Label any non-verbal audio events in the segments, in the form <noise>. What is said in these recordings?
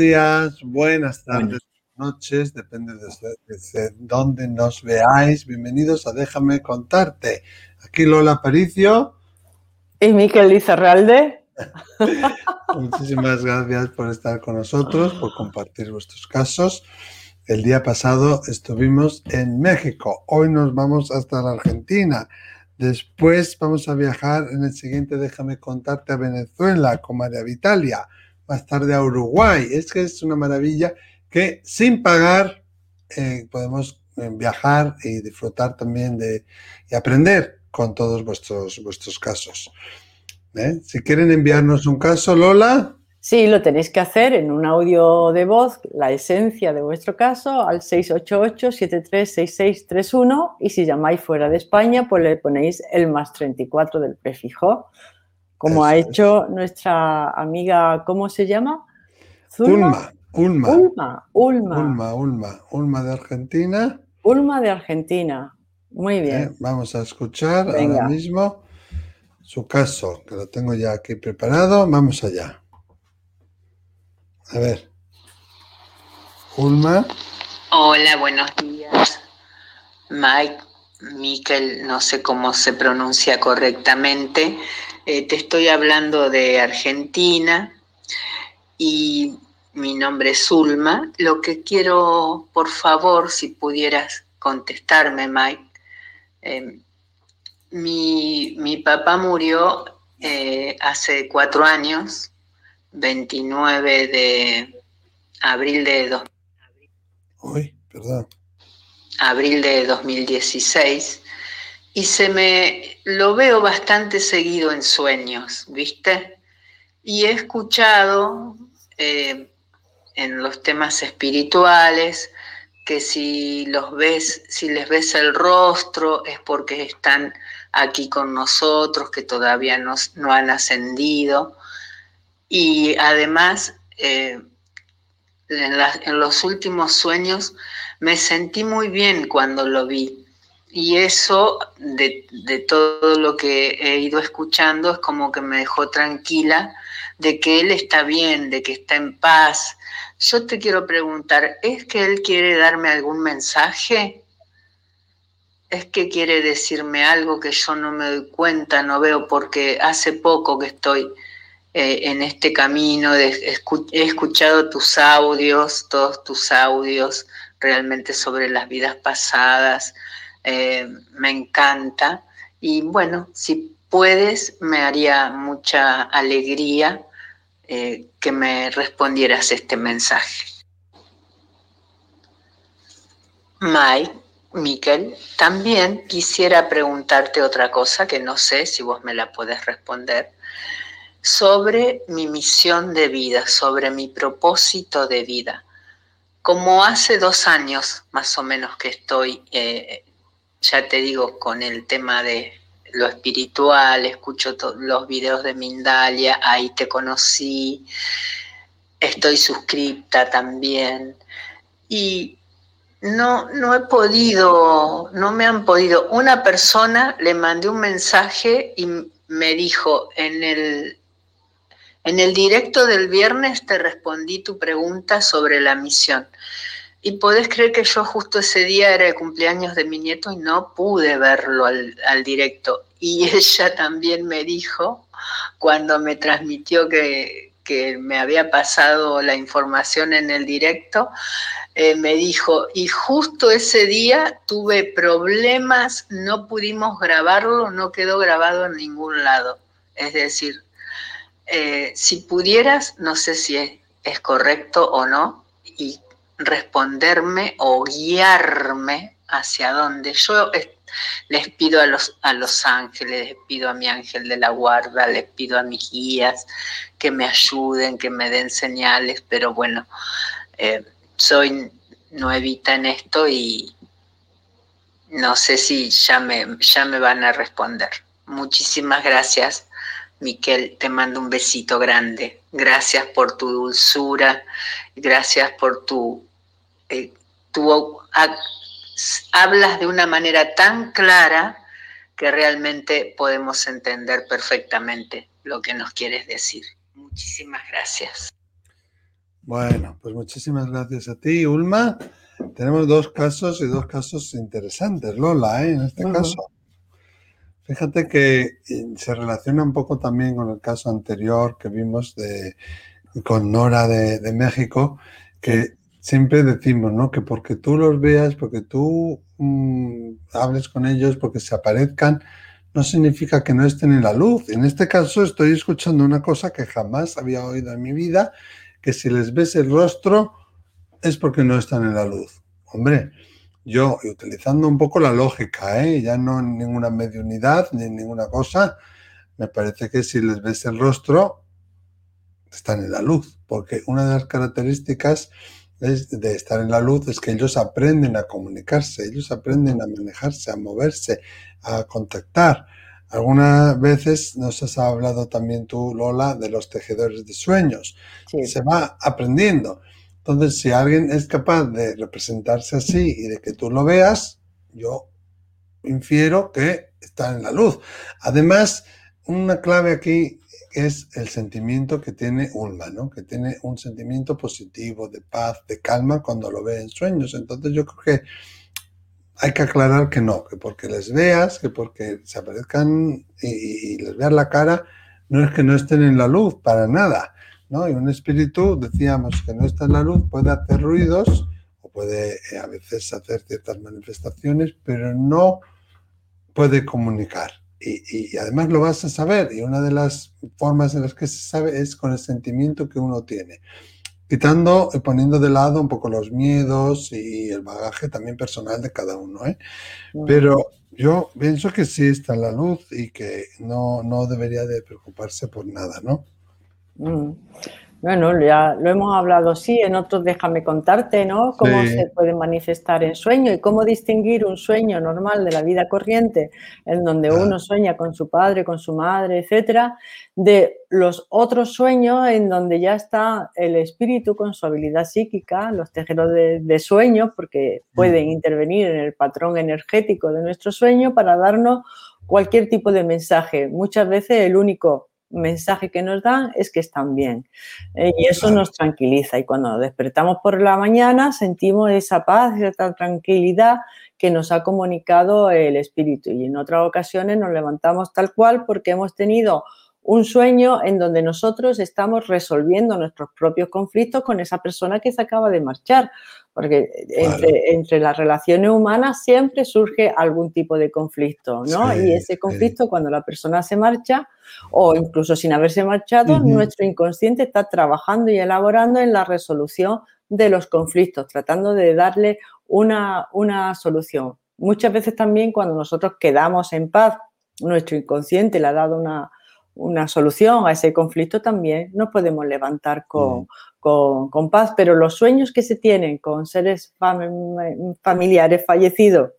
Buenos días, buenas tardes, noches, depende de, dónde nos veáis. Bienvenidos a Déjame contarte. Aquí Lola Paricio. Y Miquel Lizarralde. <laughs> Muchísimas gracias por estar con nosotros, por compartir vuestros casos. El día pasado estuvimos en México, hoy nos vamos hasta la Argentina. Después vamos a viajar en el siguiente, déjame contarte, a Venezuela con María Vitalia más tarde a Uruguay. Es que es una maravilla que sin pagar eh, podemos eh, viajar y disfrutar también de y aprender con todos vuestros, vuestros casos. ¿eh? Si quieren enviarnos un caso, Lola. Sí, lo tenéis que hacer en un audio de voz, la esencia de vuestro caso, al 688-736631 y si llamáis fuera de España, pues le ponéis el más 34 del prefijo como ha hecho nuestra amiga, ¿cómo se llama? Ulma, Ulma. Ulma, Ulma. Ulma, Ulma, Ulma de Argentina. Ulma de Argentina. Muy bien. Eh, vamos a escuchar ahora mismo su caso, que lo tengo ya aquí preparado. Vamos allá. A ver. Ulma. Hola, buenos días. Mike, Miquel, no sé cómo se pronuncia correctamente. Eh, te estoy hablando de Argentina y mi nombre es Zulma. Lo que quiero, por favor, si pudieras contestarme, Mike. Em, mi, papá murió eh, hace cuatro años, 29 de abril de dos, abril de 2016 y se me lo veo bastante seguido en sueños, ¿viste? Y he escuchado eh, en los temas espirituales que si los ves, si les ves el rostro es porque están aquí con nosotros, que todavía no, han ascendido. Y además, eh, en los últimos sueños me sentí muy bien cuando lo vi y eso, de, todo lo que he ido escuchando, es como que me dejó tranquila de que él está bien, de que está en paz. Yo te quiero preguntar, ¿es que él quiere darme algún mensaje? ¿Es que quiere decirme algo que yo no me doy cuenta, no veo? Porque hace poco que estoy eh, en este camino, he escuchado tus audios, todos tus audios, realmente sobre las vidas pasadas eh, me encanta. Y bueno, si puedes, me haría mucha alegría eh, que me respondieras este mensaje. Mike, Miquel, también quisiera preguntarte otra cosa que no sé si vos me la puedes responder, sobre mi misión de vida, sobre mi propósito de vida. Como hace dos años más o menos que estoy eh, ya te digo, con el tema de lo espiritual, escucho los videos de Mindalia, ahí te conocí, estoy suscripta también. Y no, no he podido, no me han podido. Una persona le mandé un mensaje y me dijo, en el, en el directo del viernes te respondí tu pregunta sobre la misión. Y podés creer que yo justo ese día era el cumpleaños de mi nieto y no pude verlo al, directo. Y <laughs> ella también me dijo, cuando me transmitió que, me había pasado la información en el directo, eh, me dijo, y justo ese día tuve problemas, no pudimos grabarlo, no quedó grabado en ningún lado. Es decir, eh, si pudieras, no sé si es, es correcto o no, y responderme o guiarme hacia donde yo les pido a los, a los ángeles, les pido a mi ángel de la guarda, les pido a mis guías que me ayuden, que me den señales, pero bueno, eh, soy nuevita en esto y no sé si ya me, ya me van a responder. Muchísimas gracias, Miquel, te mando un besito grande. Gracias por tu dulzura, gracias por tu eh, tú hablas de una manera tan clara que realmente podemos entender perfectamente lo que nos quieres decir. Muchísimas gracias. Bueno, pues muchísimas gracias a ti, Ulma. Tenemos dos casos y dos casos interesantes, Lola, ¿eh? en este caso. Fíjate que eh, se relaciona un poco también con el caso anterior que vimos de, con Nora de, México, que siempre decimos, ¿no? Que porque tú los veas, porque tú mm, hables con ellos, porque se aparezcan, no significa que no estén en la luz. En este caso estoy escuchando una cosa que jamás había oído en mi vida, que si les ves el rostro es porque no están en la luz. Hombre, yo, utilizando un poco la lógica, ¿eh? ya no en ninguna mediunidad ni ninguna cosa, me parece que si les ves el rostro, están en la luz, porque una de las características de estar en la luz es que ellos aprenden a comunicarse, ellos aprenden a manejarse, a moverse, a contactar. Algunas veces nos has hablado también tú, Lola, de los tejedores de sueños. Se va aprendiendo. Entonces, si alguien es capaz de representarse así y de que tú lo veas, yo infiero que está en la luz. Además, una clave aquí es el sentimiento que tiene Ulma, ¿no? Que tiene un sentimiento positivo, de paz, de calma cuando lo ve en sueños. Entonces yo creo que hay que aclarar que no, que porque les veas, que porque se aparezcan y, les veas la cara, no es que no estén en la luz, para nada, ¿no? Y un espíritu, decíamos, que no está en la luz, puede hacer ruidos o puede eh, a veces hacer ciertas manifestaciones, pero no puede comunicar y, además lo vas a saber. Y una de las formas en las que se sabe es con el sentimiento que uno tiene. Quitando y poniendo de lado un poco los miedos y el bagaje también personal de cada uno. ¿eh? Pero yo pienso que sí está en la luz y que no, no debería de preocuparse por nada, ¿no? Mm. Bueno, ya lo hemos hablado, sí, en otros déjame contarte, ¿no? Cómo se puede manifestar en sueño y cómo distinguir un sueño normal de la vida corriente, en donde uno sueña con su padre, con su madre, etcétera, de los otros sueños en donde ya está el espíritu con su habilidad psíquica, los tejeros de, de sueños, porque pueden mm. intervenir en el patrón energético de nuestro sueño para darnos cualquier tipo de mensaje. Muchas veces el único mensaje que nos dan es que están bien. Eh, y eso nos tranquiliza. Y cuando despertamos por la mañana sentimos esa paz, esa tranquilidad que nos ha comunicado el espíritu. Y en otras ocasiones nos levantamos tal cual porque hemos tenido un sueño en donde nosotros estamos resolviendo nuestros propios conflictos con esa persona que se acaba de marchar, porque entre, las relaciones humanas siempre surge algún tipo de conflicto, ¿no? y ese conflicto cuando la persona se marcha o incluso sin haberse marchado, nuestro inconsciente está trabajando y elaborando en la resolución de los conflictos, tratando de darle una, una solución. Muchas veces también cuando nosotros quedamos en paz, nuestro inconsciente le ha dado una, una solución a ese conflicto, también nos podemos levantar con, con, paz. Pero los sueños que se tienen con seres familiares fallecidos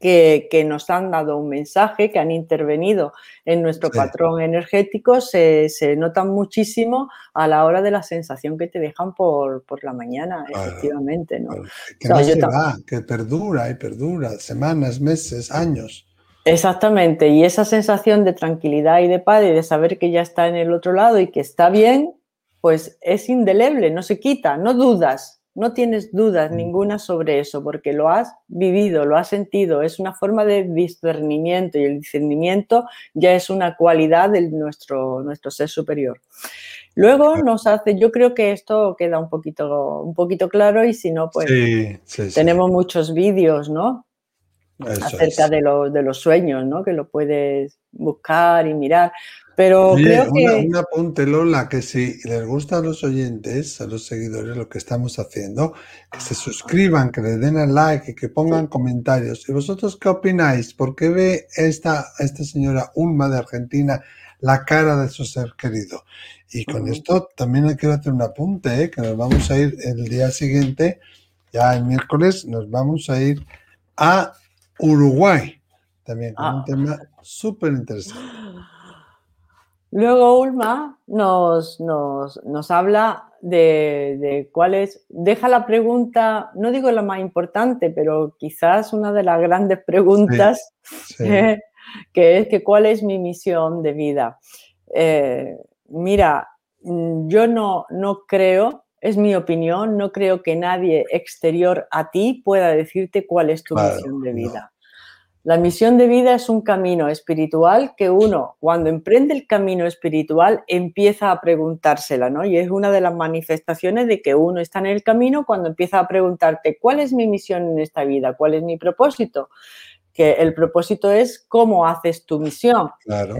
que, que, nos han dado un mensaje, que han intervenido en nuestro patrón energético, se, se, notan muchísimo a la hora de la sensación que te dejan por, por la mañana, efectivamente. ¿no? Que no se va, que perdura y perdura, semanas, meses, años. Exactamente, y esa sensación de tranquilidad y de paz y de saber que ya está en el otro lado y que está bien, pues es indeleble, no se quita, no dudas, no tienes dudas mm. ninguna sobre eso, porque lo has vivido, lo has sentido, es una forma de discernimiento y el discernimiento ya es una cualidad de nuestro, nuestro ser superior. Luego nos hace, yo creo que esto queda un poquito, un poquito claro y si no, pues tenemos muchos vídeos, ¿no? Acerca de, de, los sueños, ¿no? Que lo puedes buscar y mirar. Pero creo que... Un apunte, Lola, que si les gusta a los oyentes, a los seguidores, lo que estamos haciendo, que se suscriban, que le den al like y que pongan comentarios. ¿Y vosotros qué opináis? ¿Por qué ve esta, esta señora Ulma de Argentina la cara de su ser querido? Y con esto también quiero hacer un apunte, ¿eh? que nos vamos a ir el día siguiente, ya el miércoles, nos vamos a ir a Uruguay, también con un ah. tema súper interesante. <gasps> Luego Ulma nos, nos, habla de, cuál es, deja la pregunta, no digo la más importante, pero quizás una de las grandes preguntas, <laughs> que es que cuál es mi misión de vida. Eh, mira, yo no, no creo es mi opinión, no creo que nadie exterior a ti pueda decirte cuál es tu misión de vida. La misión de vida es un camino espiritual que uno, cuando emprende el camino espiritual, empieza a preguntársela, ¿no? Y es una de las manifestaciones de que uno está en el camino cuando empieza a preguntarte, ¿cuál es mi misión en esta vida? ¿Cuál es mi propósito? Que el propósito es cómo haces tu misión.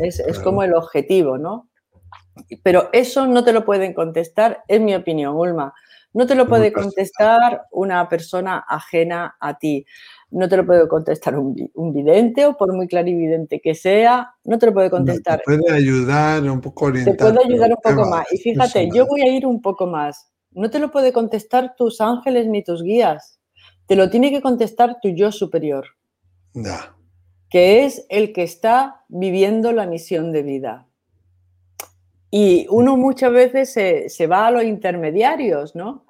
es, es como el objetivo, ¿no? Pero eso no te lo pueden contestar, es mi opinión, Ulma. No te lo puede contestar una persona ajena a ti no te lo puede contestar un, vidente o por muy clarividente que sea, no te lo puede contestar. te puede ayudar un poco orientar. Te puede ayudar un poco más. Y fíjate, yo voy a ir un poco más. No te lo puede contestar tus ángeles ni tus guías. Te lo tiene que contestar tu yo superior. Que es el que está viviendo la misión de vida. Y uno muchas veces se, se va a los intermediarios, ¿no?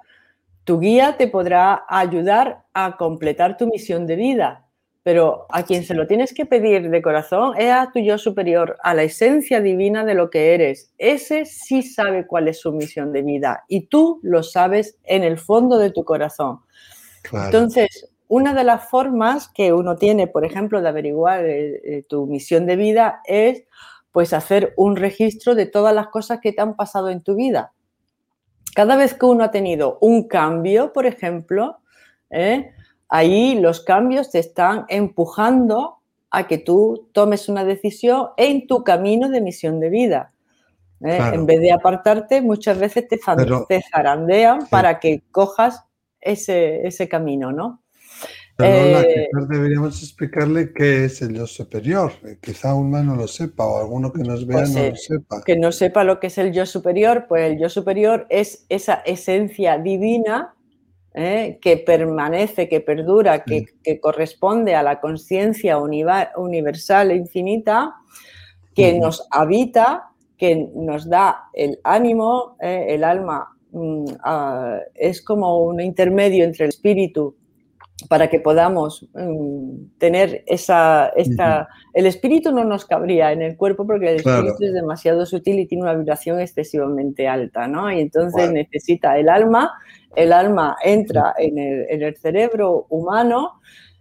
Tu guía te podrá ayudar a completar tu misión de vida, pero a quien se lo tienes que pedir de corazón es a tu yo superior, a la esencia divina de lo que eres. Ese sí sabe cuál es su misión de vida y tú lo sabes en el fondo de tu corazón. Entonces, una de las formas que uno tiene, por ejemplo, de averiguar eh, eh, tu misión de vida es pues hacer un registro de todas las cosas que te han pasado en tu vida. Cada vez que uno ha tenido un cambio, por ejemplo, ¿eh? ahí los cambios te están empujando a que tú tomes una decisión en tu camino de misión de vida. ¿eh? En vez de apartarte, muchas veces te, zarandean para que cojas ese, ese camino, ¿no? Eh, deberíamos explicarle qué es el yo superior. Eh, quizá un no lo sepa o alguno que nos vea pues, no lo sepa. Que no sepa lo que es el yo superior, pues el yo superior es esa esencia divina eh, que permanece, que perdura, que, corresponde a la conciencia universal e infinita, que nos habita, que nos da el ánimo, el alma. Mm, es como un intermedio entre el espíritu para que podamos mm, tener esa, esta, el espíritu no nos cabría en el cuerpo porque el espíritu es demasiado sutil y tiene una vibración excesivamente alta, ¿no? Y entonces necesita el alma, el alma entra en el, cerebro humano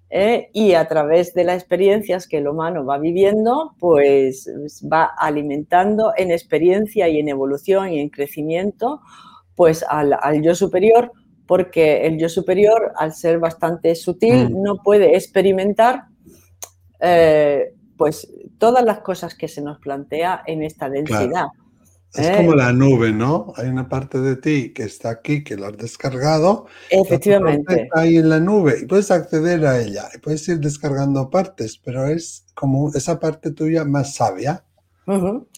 ¿eh? y a través de las experiencias que el humano va viviendo, pues va alimentando en experiencia y en evolución y en crecimiento, pues al, al yo superior, porque el yo superior, al ser bastante sutil, mm. no puede experimentar eh, pues todas las cosas que se nos plantea en esta densidad. Es como ¿eh? la nube, ¿no? Hay una parte de ti que está aquí, que lo has descargado. Efectivamente. Está ahí en la nube y puedes acceder a ella y puedes ir descargando partes, pero es como esa parte tuya más sabia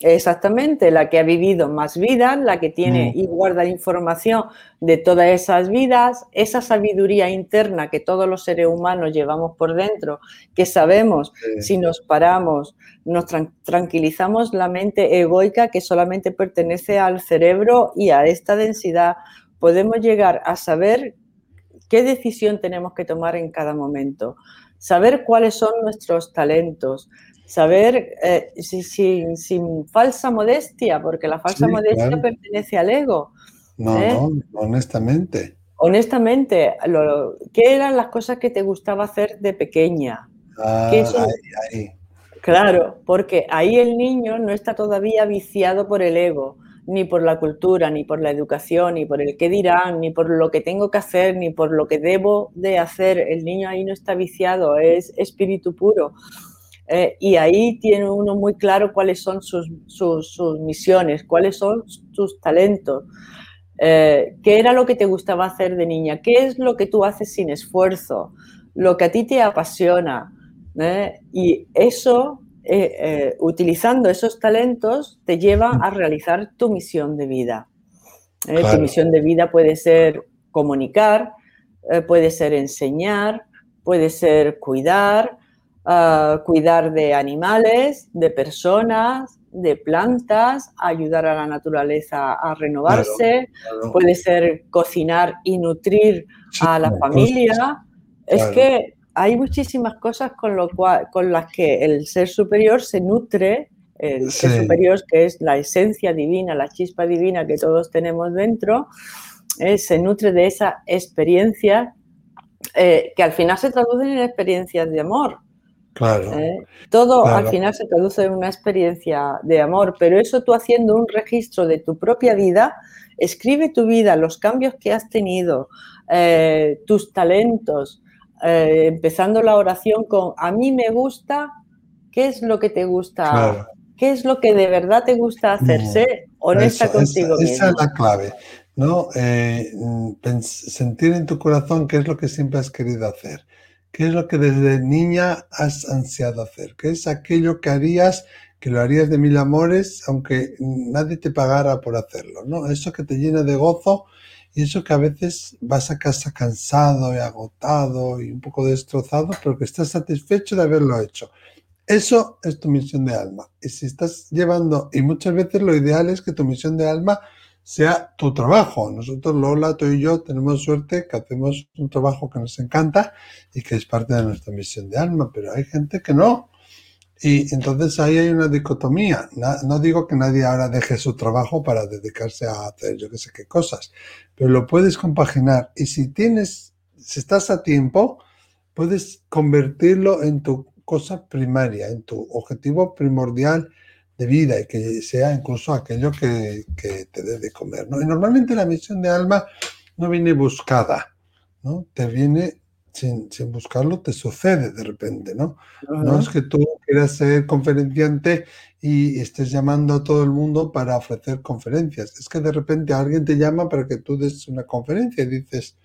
Exactamente, la que ha vivido más vidas, la que tiene mm. y guarda información de todas esas vidas, esa sabiduría interna que todos los seres humanos llevamos por dentro, que sabemos si nos paramos, nos tranquilizamos la mente egoica que solamente pertenece al cerebro y a esta densidad, podemos llegar a saber qué decisión tenemos que tomar en cada momento, saber cuáles son nuestros talentos, saber eh, sin, falsa modestia, porque la falsa modestia pertenece al ego. No, ¿eh? no, honestamente. Honestamente, ¿qué eran las cosas que te gustaba hacer de pequeña? Ah, Claro, porque ahí el niño no está todavía viciado por el ego, ni por la cultura, ni por la educación, ni por el qué dirán, ni por lo que tengo que hacer, ni por lo que debo de hacer. El niño ahí no está viciado, es espíritu puro. Eh, y ahí tiene uno muy claro cuáles son sus, misiones, cuáles son tus talentos, eh, qué era lo que te gustaba hacer de niña, qué es lo que tú haces sin esfuerzo, lo que a ti te apasiona. ¿eh? Y eso, utilizando esos talentos, te lleva a realizar tu misión de vida. Tu misión de vida puede ser comunicar, puede ser enseñar, puede ser cuidar, cuidar de animales, de personas, de plantas, ayudar a la naturaleza a renovarse, puede ser cocinar y nutrir a la familia. Es que hay muchísimas cosas con, lo cual, con las que el ser superior se nutre, el ser superior que es la esencia divina, la chispa divina que todos tenemos dentro, eh, se nutre de esa experiencia eh, que al final se traducen en experiencias de amor. Claro. Todo al final se traduce en una experiencia de amor, pero eso tú haciendo un registro de tu propia vida, escribe tu vida, los cambios que has tenido, tus talentos, empezando la oración con a mí me gusta, ¿qué es lo que te gusta? ¿Qué es lo que de verdad te gusta hacer? Mm. Sé honesta contigo esa, Esa es la clave, ¿no? Eh, sentir en tu corazón qué es lo que siempre has querido hacer. ¿Qué es lo que desde niña has ansiado hacer? ¿Qué es aquello que harías, que lo harías de mil amores, aunque nadie te pagara por hacerlo? ¿no? Eso que te llena de gozo y eso que a veces vas a casa cansado y agotado y un poco destrozado, pero que estás satisfecho de haberlo hecho. Eso es tu misión de alma. Y si estás llevando, y muchas veces lo ideal es que tu misión de alma sea tu trabajo. Nosotros, Lola, tú y yo, tenemos suerte que hacemos un trabajo que nos encanta y que es parte de nuestra misión de alma, pero hay gente que no. Y entonces ahí hay una dicotomía. No digo que nadie ahora deje su trabajo para dedicarse a hacer yo qué sé qué cosas, pero lo puedes compaginar. Y si tienes, si estás a tiempo, puedes convertirlo en tu cosa primaria, en tu objetivo primordial de vida y que sea incluso aquello que, te dé de comer. ¿no? Y normalmente la misión de alma no viene buscada, ¿no? Te viene sin, buscarlo, te sucede de repente, ¿no? No es que tú quieras ser conferenciante y estés llamando a todo el mundo para ofrecer conferencias. Es que de repente alguien te llama para que tú des una conferencia y dices,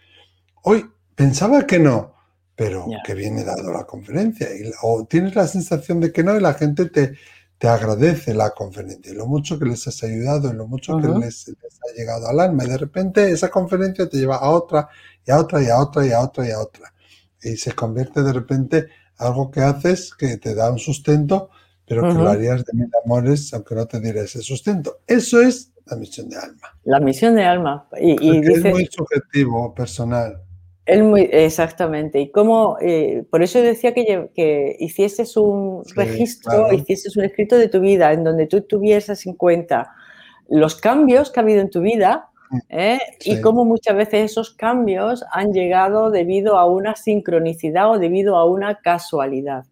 hoy pensaba que no, pero que viene dado la conferencia. Y, o tienes la sensación de que no y la gente te, te agradece la conferencia, lo mucho que les has ayudado, lo mucho que les, ha llegado al alma. Y de repente esa conferencia te lleva a otra y a otra y a otra y a otra y a otra. Y se convierte de repente algo que haces que te da un sustento, pero que lo harías de mil amores aunque no te diera ese sustento. Eso es la misión de alma. La misión de alma. Y, Es muy subjetivo, personal muy, exactamente. Y cómo, eh, por eso decía que, que hicieses un registro, hicieses un escrito de tu vida en donde tú tuvieses en cuenta los cambios que ha habido en tu vida mm, ¿eh? y cómo muchas veces esos cambios han llegado debido a una sincronicidad o debido a una casualidad.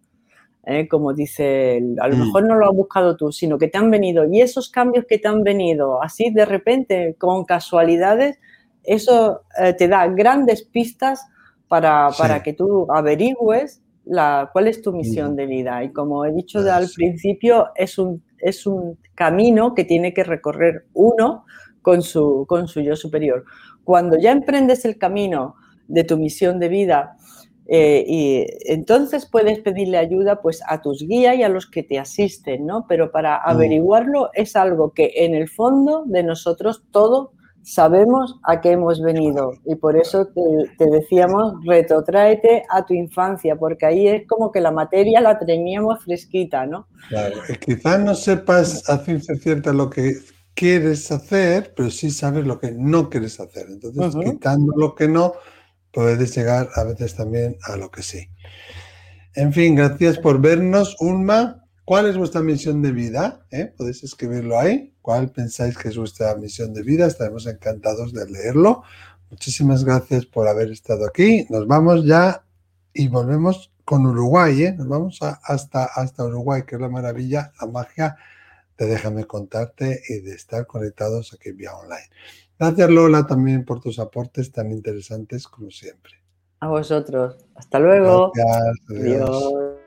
¿eh? Como dice, a lo mm. mejor no lo has buscado tú, sino que te han venido. Y esos cambios que te han venido así de repente, con casualidades, eso eh, te da grandes pistas para, que tú averigües la, cuál es tu misión de vida. Y como he dicho al principio, es un, es un camino que tiene que recorrer uno con su, con su yo superior. Cuando ya emprendes el camino de tu misión de vida, eh, y entonces puedes pedirle ayuda pues a tus guías y a los que te asisten, ¿no? Pero para mm. averiguarlo es algo que en el fondo de nosotros todo sabemos a qué hemos venido y por eso te, decíamos, retotráete a tu infancia, porque ahí es como que la materia la teníamos fresquita, ¿no? Claro, quizás no sepas a ciencia cierta lo que quieres hacer, pero sí sabes lo que no quieres hacer. Entonces, quitando lo que no, puedes llegar a veces también a lo que sí. En fin, gracias por vernos, Ulma. ¿Cuál es vuestra misión de vida? ¿Eh? Podéis escribirlo ahí. ¿Cuál pensáis que es vuestra misión de vida? Estaremos encantados de leerlo. Muchísimas gracias por haber estado aquí. Nos vamos ya y volvemos con Uruguay. ¿eh? Nos vamos hasta, hasta Uruguay, que es la maravilla, la magia de Déjame contarte y de estar conectados aquí vía online. Gracias Lola también por tus aportes tan interesantes como siempre. A vosotros. Hasta luego. Gracias. Adiós.